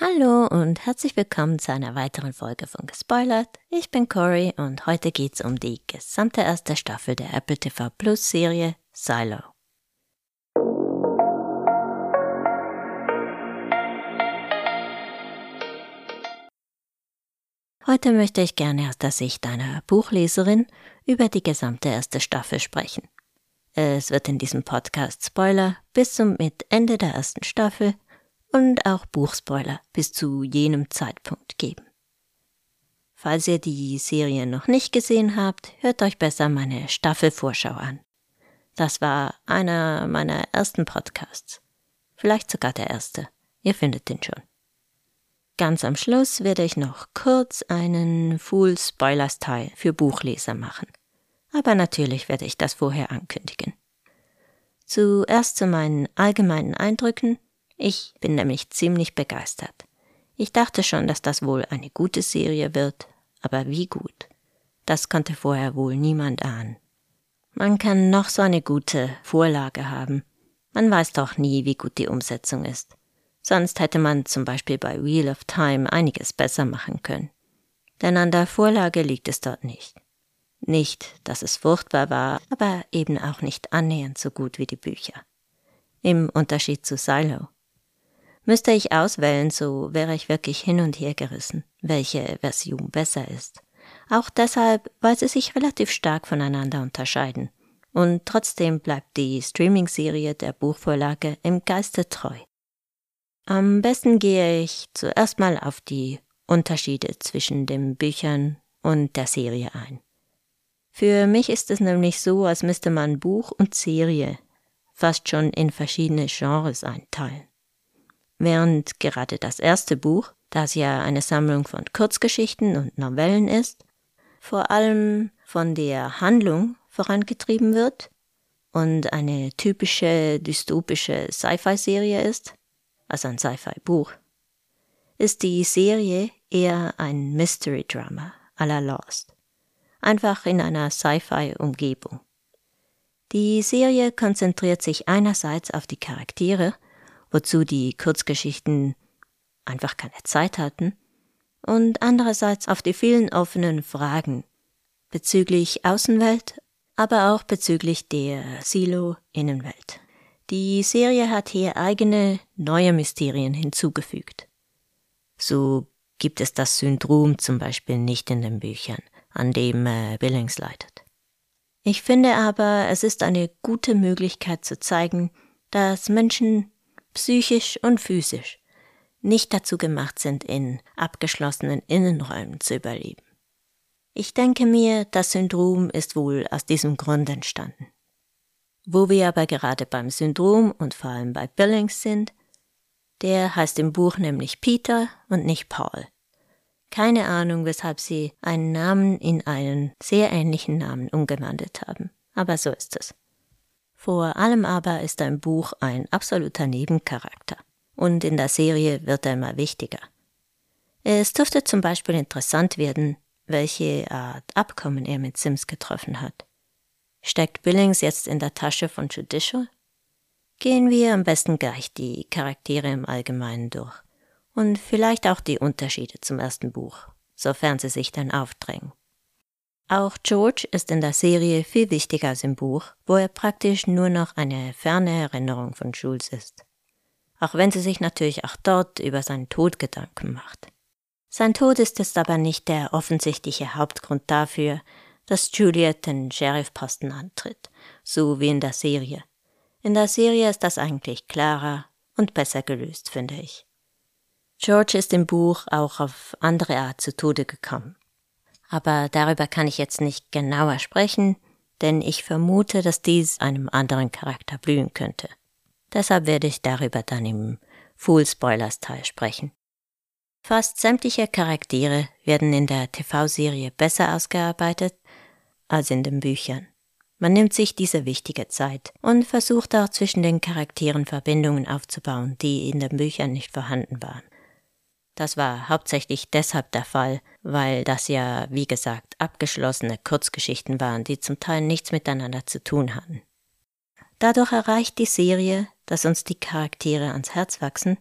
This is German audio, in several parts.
Hallo und herzlich willkommen zu einer weiteren Folge von Gespoilert. Ich bin Cory und heute geht's um die gesamte erste Staffel der Apple TV Plus Serie Silo. Heute möchte ich gerne aus der Sicht einer Buchleserin über die gesamte erste Staffel sprechen. Es wird in diesem Podcast Spoiler bis zum Ende der ersten Staffel und auch Buchspoiler bis zu jenem Zeitpunkt geben. Falls ihr die Serie noch nicht gesehen habt, hört euch besser meine Staffelvorschau an. Das war einer meiner ersten Podcasts. Vielleicht sogar der erste. Ihr findet den schon. Ganz am Schluss werde ich noch kurz einen Full Spoilers Teil für Buchleser machen. Aber natürlich werde ich das vorher ankündigen. Zuerst zu meinen allgemeinen Eindrücken. Ich bin nämlich ziemlich begeistert. Ich dachte schon, dass das wohl eine gute Serie wird, aber wie gut? Das konnte vorher wohl niemand ahnen. Man kann noch so eine gute Vorlage haben. Man weiß doch nie, wie gut die Umsetzung ist. Sonst hätte man zum Beispiel bei Wheel of Time einiges besser machen können. Denn an der Vorlage liegt es dort nicht. Nicht, dass es furchtbar war, aber eben auch nicht annähernd so gut wie die Bücher. Im Unterschied zu Silo. Müsste ich auswählen, so wäre ich wirklich hin und her gerissen, welche Version besser ist. Auch deshalb, weil sie sich relativ stark voneinander unterscheiden. Und trotzdem bleibt die Streaming-Serie der Buchvorlage im Geiste treu. Am besten gehe ich zuerst mal auf die Unterschiede zwischen den Büchern und der Serie ein. Für mich ist es nämlich so, als müsste man Buch und Serie fast schon in verschiedene Genres einteilen. Während gerade das erste Buch, das ja eine Sammlung von Kurzgeschichten und Novellen ist, vor allem von der Handlung vorangetrieben wird und eine typische dystopische Sci-Fi-Serie ist, also ein Sci-Fi-Buch, ist die Serie eher ein Mystery-Drama à la Lost. Einfach in einer Sci-Fi-Umgebung. Die Serie konzentriert sich einerseits auf die Charaktere, wozu die Kurzgeschichten einfach keine Zeit hatten, und andererseits auf die vielen offenen Fragen bezüglich Außenwelt, aber auch bezüglich der Silo-Innenwelt. Die Serie hat hier eigene neue Mysterien hinzugefügt. So gibt es das Syndrom zum Beispiel nicht in den Büchern, an dem äh, Billings leidet. Ich finde aber, es ist eine gute Möglichkeit zu zeigen, dass Menschen psychisch und physisch nicht dazu gemacht sind, in abgeschlossenen Innenräumen zu überleben. Ich denke mir, das Syndrom ist wohl aus diesem Grund entstanden. Wo wir aber gerade beim Syndrom und vor allem bei Billings sind, der heißt im Buch nämlich Peter und nicht Paul. Keine Ahnung, weshalb sie einen Namen in einen sehr ähnlichen Namen umgewandelt haben, aber so ist es. Vor allem aber ist im Buch ein absoluter Nebencharakter und in der Serie wird er immer wichtiger. Es dürfte zum Beispiel interessant werden, welche Art Abkommen er mit Sims getroffen hat. Steckt Billings jetzt in der Tasche von Judicial? Gehen wir am besten gleich die Charaktere im Allgemeinen durch und vielleicht auch die Unterschiede zum ersten Buch, sofern sie sich dann aufdrängen. Auch George ist in der Serie viel wichtiger als im Buch, wo er praktisch nur noch eine ferne Erinnerung von Jules ist. Auch wenn sie sich natürlich auch dort über seinen Tod Gedanken macht. Sein Tod ist jetzt aber nicht der offensichtliche Hauptgrund dafür, dass Juliet den Sheriffposten antritt, so wie in der Serie. In der Serie ist das eigentlich klarer und besser gelöst, finde ich. George ist im Buch auch auf andere Art zu Tode gekommen. Aber darüber kann ich jetzt nicht genauer sprechen, denn ich vermute, dass dies einem anderen Charakter blühen könnte. Deshalb werde ich darüber dann im Full Spoilers Teil sprechen. Fast sämtliche Charaktere werden in der TV-Serie besser ausgearbeitet als in den Büchern. Man nimmt sich diese wichtige Zeit und versucht auch zwischen den Charakteren Verbindungen aufzubauen, die in den Büchern nicht vorhanden waren. Das war hauptsächlich deshalb der Fall, weil das ja, wie gesagt, abgeschlossene Kurzgeschichten waren, die zum Teil nichts miteinander zu tun hatten. Dadurch erreicht die Serie, dass uns die Charaktere ans Herz wachsen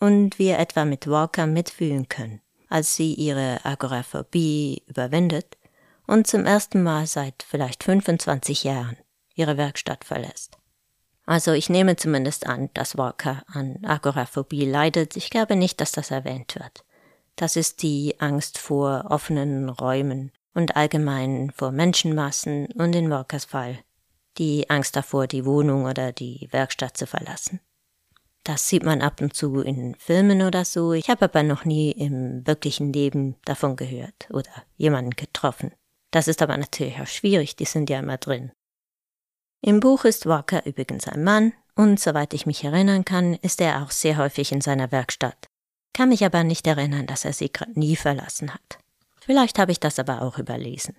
und wir etwa mit Walker mitfühlen können, als sie ihre Agoraphobie überwindet und zum ersten Mal seit vielleicht 25 Jahren ihre Werkstatt verlässt. Also ich nehme zumindest an, dass Walker an Agoraphobie leidet. Ich glaube nicht, dass das erwähnt wird. Das ist die Angst vor offenen Räumen und allgemein vor Menschenmassen und in Walkers Fall die Angst davor, die Wohnung oder die Werkstatt zu verlassen. Das sieht man ab und zu in Filmen oder so. Ich habe aber noch nie im wirklichen Leben davon gehört oder jemanden getroffen. Das ist aber natürlich auch schwierig, die sind ja immer drin. Im Buch ist Walker übrigens ein Mann und soweit ich mich erinnern kann, ist er auch sehr häufig in seiner Werkstatt. Kann mich aber nicht erinnern, dass er sie gerade nie verlassen hat. Vielleicht habe ich das aber auch überlesen.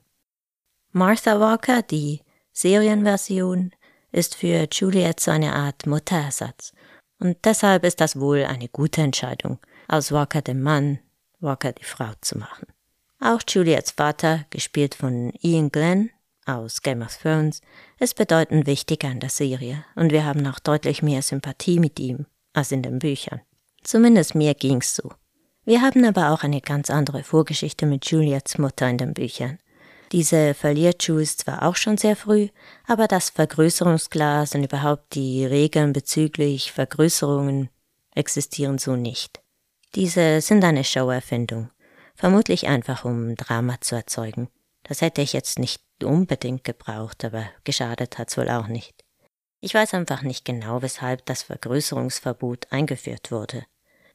Martha Walker, die Serienversion, ist für Juliet so eine Art Mutterersatz. Und deshalb ist das wohl eine gute Entscheidung, aus Walker den Mann, Walker die Frau zu machen. Auch Juliets Vater, gespielt von Ian Glenn aus Game of Thrones, ist bedeutend wichtiger in der Serie und wir haben auch deutlich mehr Sympathie mit ihm als in den Büchern. Zumindest mir ging's so. Wir haben aber auch eine ganz andere Vorgeschichte mit Juliets Mutter in den Büchern. Diese verliert Jules zwar auch schon sehr früh, aber das Vergrößerungsglas und überhaupt die Regeln bezüglich Vergrößerungen existieren so nicht. Diese sind eine Showerfindung, vermutlich einfach um Drama zu erzeugen. Das hätte ich jetzt nicht unbedingt gebraucht, aber geschadet hat's wohl auch nicht. Ich weiß einfach nicht genau, weshalb das Vergrößerungsverbot eingeführt wurde.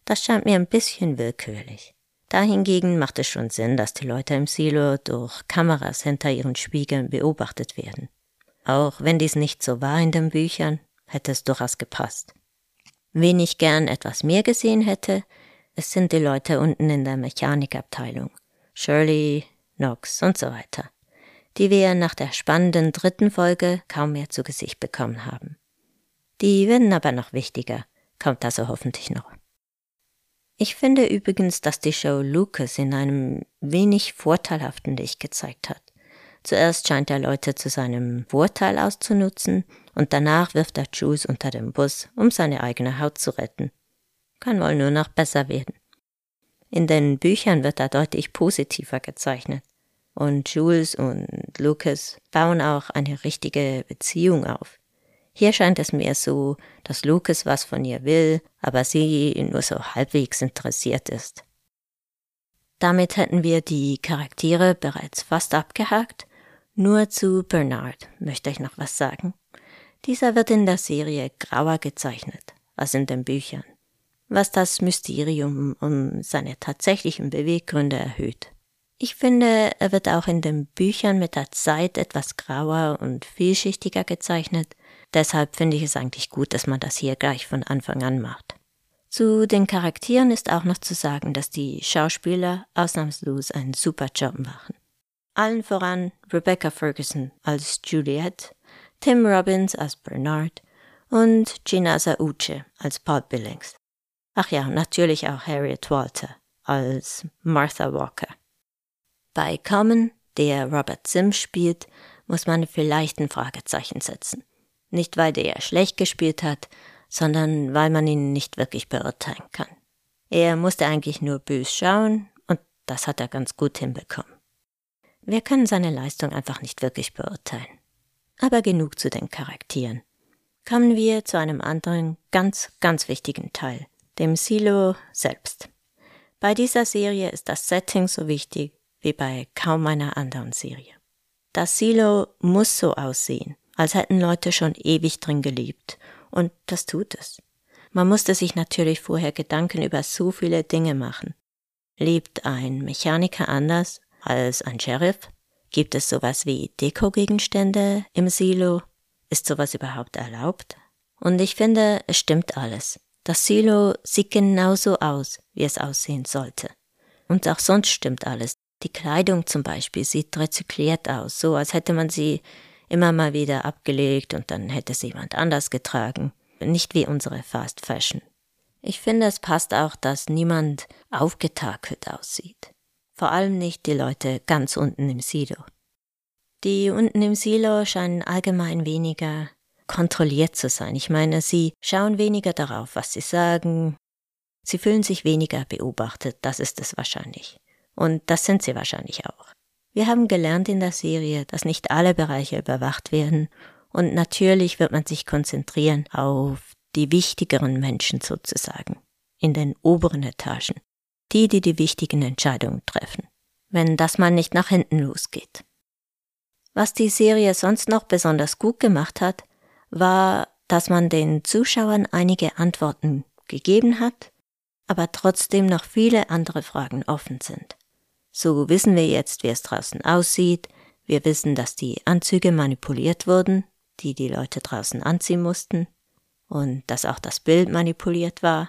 Das scheint mir ein bisschen willkürlich. Dahingegen macht es schon Sinn, dass die Leute im Silo durch Kameras hinter ihren Spiegeln beobachtet werden. Auch wenn dies nicht so war in den Büchern, hätte es durchaus gepasst. Wen ich gern etwas mehr gesehen hätte, es sind die Leute unten in der Mechanikabteilung. Shirley, Knox und so weiter. Die wir nach der spannenden dritten Folge kaum mehr zu Gesicht bekommen haben. Die werden aber noch wichtiger, kommt also hoffentlich noch. Ich finde übrigens, dass die Show Lucas in einem wenig vorteilhaften Licht gezeigt hat. Zuerst scheint er Leute zu seinem Vorteil auszunutzen und danach wirft er Jules unter den Bus, um seine eigene Haut zu retten. Kann wohl nur noch besser werden. In den Büchern wird er deutlich positiver gezeichnet. Und Jules und Lucas bauen auch eine richtige Beziehung auf. Hier scheint es mir so, dass Lucas was von ihr will, aber sie nur so halbwegs interessiert ist. Damit hätten wir die Charaktere bereits fast abgehakt. Nur zu Bernard möchte ich noch was sagen. Dieser wird in der Serie grauer gezeichnet als in den Büchern, was das Mysterium um seine tatsächlichen Beweggründe erhöht. Ich finde, er wird auch in den Büchern mit der Zeit etwas grauer und vielschichtiger gezeichnet, Deshalb finde ich es eigentlich gut, dass man das hier gleich von Anfang an macht. Zu den Charakteren ist auch noch zu sagen, dass die Schauspieler ausnahmslos einen super Job machen. Allen voran Rebecca Ferguson als Juliet, Tim Robbins als Bernard und Ginaza Uche als Paul Billings. Ach ja, natürlich auch Harriet Walter als Martha Walker. Bei Common, der Robert Sims spielt, muss man vielleicht ein Fragezeichen setzen. Nicht, weil der schlecht gespielt hat, sondern weil man ihn nicht wirklich beurteilen kann. Er musste eigentlich nur bös schauen und das hat er ganz gut hinbekommen. Wir können seine Leistung einfach nicht wirklich beurteilen. Aber genug zu den Charakteren. Kommen wir zu einem anderen ganz, ganz wichtigen Teil, dem Silo selbst. Bei dieser Serie ist das Setting so wichtig wie bei kaum einer anderen Serie. Das Silo muss so aussehen, als hätten Leute schon ewig drin gelebt. Und das tut es. Man musste sich natürlich vorher Gedanken über so viele Dinge machen. Lebt ein Mechaniker anders als ein Sheriff? Gibt es sowas wie Dekogegenstände im Silo? Ist sowas überhaupt erlaubt? Und ich finde, es stimmt alles. Das Silo sieht genauso aus, wie es aussehen sollte. Und auch sonst stimmt alles. Die Kleidung zum Beispiel sieht rezykliert aus, so als hätte man sie immer mal wieder abgelegt und dann hätte es jemand anders getragen. Nicht wie unsere Fast Fashion. Ich finde, es passt auch, dass niemand aufgetakelt aussieht. Vor allem nicht die Leute ganz unten im Silo. Die unten im Silo scheinen allgemein weniger kontrolliert zu sein. Ich meine, sie schauen weniger darauf, was sie sagen. Sie fühlen sich weniger beobachtet, das ist es wahrscheinlich. Und das sind sie wahrscheinlich auch. Wir haben gelernt in der Serie, dass nicht alle Bereiche überwacht werden und natürlich wird man sich konzentrieren auf die wichtigeren Menschen sozusagen, in den oberen Etagen, die, die die wichtigen Entscheidungen treffen, wenn das mal nicht nach hinten losgeht. Was die Serie sonst noch besonders gut gemacht hat, war, dass man den Zuschauern einige Antworten gegeben hat, aber trotzdem noch viele andere Fragen offen sind. So wissen wir jetzt, wie es draußen aussieht. Wir wissen, dass die Anzüge manipuliert wurden, die die Leute draußen anziehen mussten, und dass auch das Bild manipuliert war.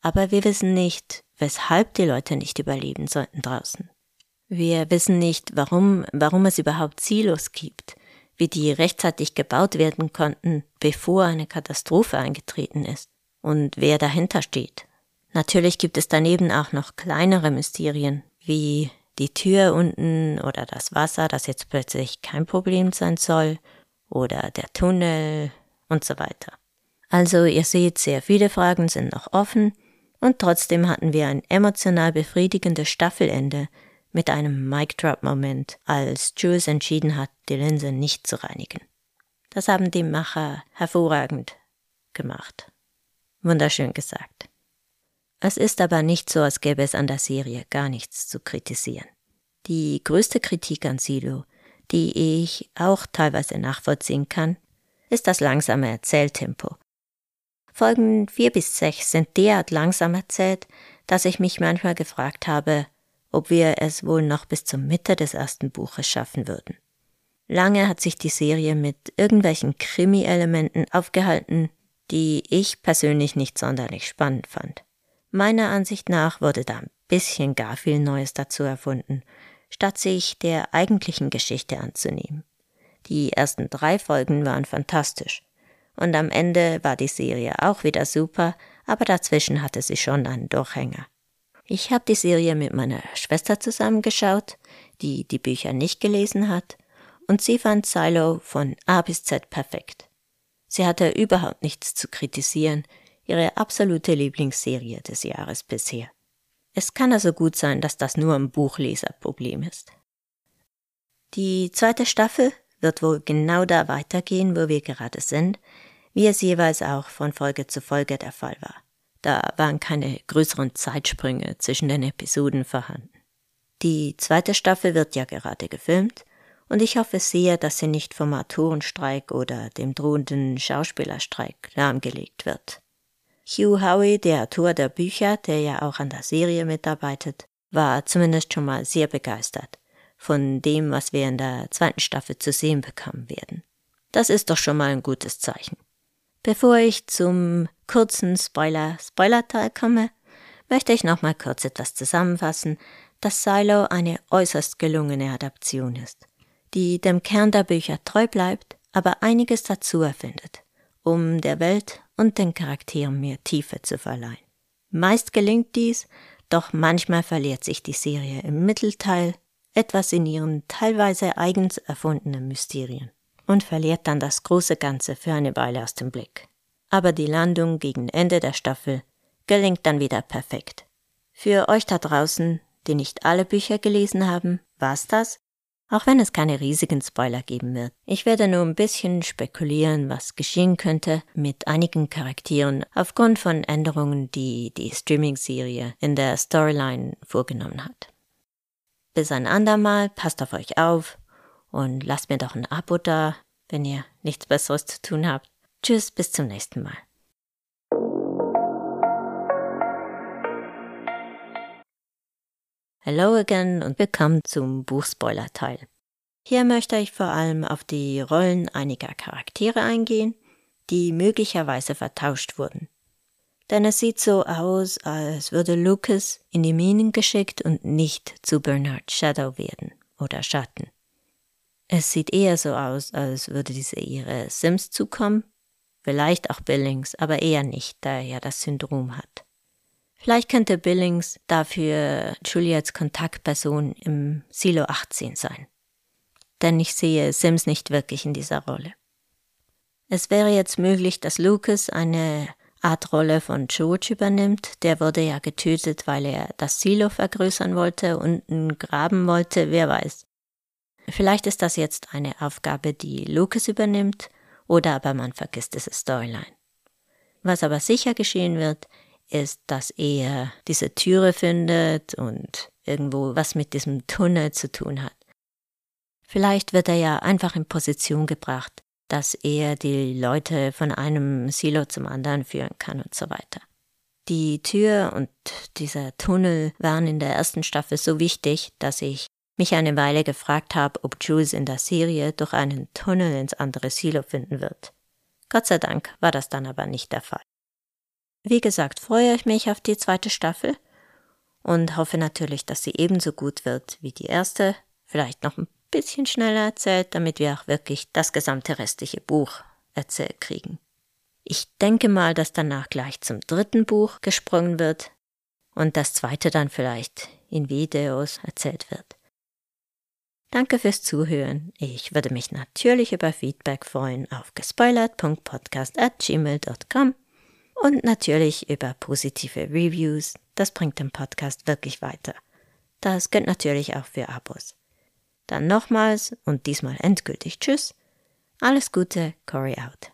Aber wir wissen nicht, weshalb die Leute nicht überleben sollten draußen. Wir wissen nicht, warum, warum es überhaupt Silos gibt, wie die rechtzeitig gebaut werden konnten, bevor eine Katastrophe eingetreten ist und wer dahinter steht. Natürlich gibt es daneben auch noch kleinere Mysterien, wie die Tür unten oder das Wasser, das jetzt plötzlich kein Problem sein soll, oder der Tunnel und so weiter. Also ihr seht, sehr viele Fragen sind noch offen und trotzdem hatten wir ein emotional befriedigendes Staffelende mit einem Mic-Drop-Moment, als Jules entschieden hat, die Linse nicht zu reinigen. Das haben die Macher hervorragend gemacht. Wunderschön gesagt. Es ist aber nicht so, als gäbe es an der Serie gar nichts zu kritisieren. Die größte Kritik an Silo, die ich auch teilweise nachvollziehen kann, ist das langsame Erzähltempo. Folgen vier bis sechs sind derart langsam erzählt, dass ich mich manchmal gefragt habe, ob wir es wohl noch bis zur Mitte des ersten Buches schaffen würden. Lange hat sich die Serie mit irgendwelchen Krimi-Elementen aufgehalten, die ich persönlich nicht sonderlich spannend fand. Meiner Ansicht nach wurde da ein bisschen gar viel Neues dazu erfunden, statt sich der eigentlichen Geschichte anzunehmen. Die ersten drei Folgen waren fantastisch. Und am Ende war die Serie auch wieder super, aber dazwischen hatte sie schon einen Durchhänger. Ich habe die Serie mit meiner Schwester zusammengeschaut, die die Bücher nicht gelesen hat, und sie fand Silo von A bis Z perfekt. Sie hatte überhaupt nichts zu kritisieren, ihre absolute Lieblingsserie des Jahres bisher. Es kann also gut sein, dass das nur ein Buchleserproblem ist. Die zweite Staffel wird wohl genau da weitergehen, wo wir gerade sind, wie es jeweils auch von Folge zu Folge der Fall war. Da waren keine größeren Zeitsprünge zwischen den Episoden vorhanden. Die zweite Staffel wird ja gerade gefilmt und ich hoffe sehr, dass sie nicht vom Autorenstreik oder dem drohenden Schauspielerstreik lahmgelegt wird. Hugh Howey, der Autor der Bücher, der ja auch an der Serie mitarbeitet, war zumindest schon mal sehr begeistert von dem, was wir in der zweiten Staffel zu sehen bekommen werden. Das ist doch schon mal ein gutes Zeichen. Bevor ich zum kurzen Spoiler Spoiler-Teil komme, möchte ich noch mal kurz etwas zusammenfassen, dass Silo eine äußerst gelungene Adaption ist, die dem Kern der Bücher treu bleibt, aber einiges dazu erfindet, um der Welt und den Charakteren mehr Tiefe zu verleihen. Meist gelingt dies, doch manchmal verliert sich die Serie im Mittelteil etwas in ihren teilweise eigens erfundenen Mysterien und verliert dann das große Ganze für eine Weile aus dem Blick. Aber die Landung gegen Ende der Staffel gelingt dann wieder perfekt. Für euch da draußen, die nicht alle Bücher gelesen haben, war's das auch wenn es keine riesigen Spoiler geben wird. Ich werde nur ein bisschen spekulieren, was geschehen könnte mit einigen Charakteren aufgrund von Änderungen, die die Streaming-Serie in der Storyline vorgenommen hat. Bis ein andermal, passt auf euch auf und lasst mir doch ein Abo da, wenn ihr nichts Besseres zu tun habt. Tschüss, bis zum nächsten Mal. Hello again und willkommen zum Buchspoiler-Teil. Hier möchte ich vor allem auf die Rollen einiger Charaktere eingehen, die möglicherweise vertauscht wurden. Denn es sieht so aus, als würde Lucas in die Minen geschickt und nicht zu Bernard Shadow werden oder Schatten. Es sieht eher so aus, als würde diese ihre Sims zukommen, vielleicht auch Billings, aber eher nicht, da er ja das Syndrom hat. Vielleicht könnte Billings dafür Juliets Kontaktperson im Silo 18 sein. Denn ich sehe Sims nicht wirklich in dieser Rolle. Es wäre jetzt möglich, dass Lucas eine Art-Rolle von George übernimmt. Der wurde ja getötet, weil er das Silo vergrößern wollte und einen graben wollte, wer weiß. Vielleicht ist das jetzt eine Aufgabe, die Lucas übernimmt, oder aber man vergisst diese Storyline. Was aber sicher geschehen wird, ist, dass er diese Türe findet und irgendwo was mit diesem Tunnel zu tun hat. Vielleicht wird er ja einfach in Position gebracht, dass er die Leute von einem Silo zum anderen führen kann und so weiter. Die Tür und dieser Tunnel waren in der ersten Staffel so wichtig, dass ich mich eine Weile gefragt habe, ob Jules in der Serie durch einen Tunnel ins andere Silo finden wird. Gott sei Dank war das dann aber nicht der Fall. Wie gesagt, freue ich mich auf die zweite Staffel und hoffe natürlich, dass sie ebenso gut wird wie die erste, vielleicht noch ein bisschen schneller erzählt, damit wir auch wirklich das gesamte restliche Buch erzählt kriegen. Ich denke mal, dass danach gleich zum dritten Buch gesprungen wird und das zweite dann vielleicht in Videos erzählt wird. Danke fürs Zuhören. Ich würde mich natürlich über Feedback freuen auf gespoilert.podcast.gmail.com und natürlich über positive Reviews. Das bringt den Podcast wirklich weiter. Das gilt natürlich auch für Abos. Dann nochmals und diesmal endgültig Tschüss. Alles Gute, Cory out.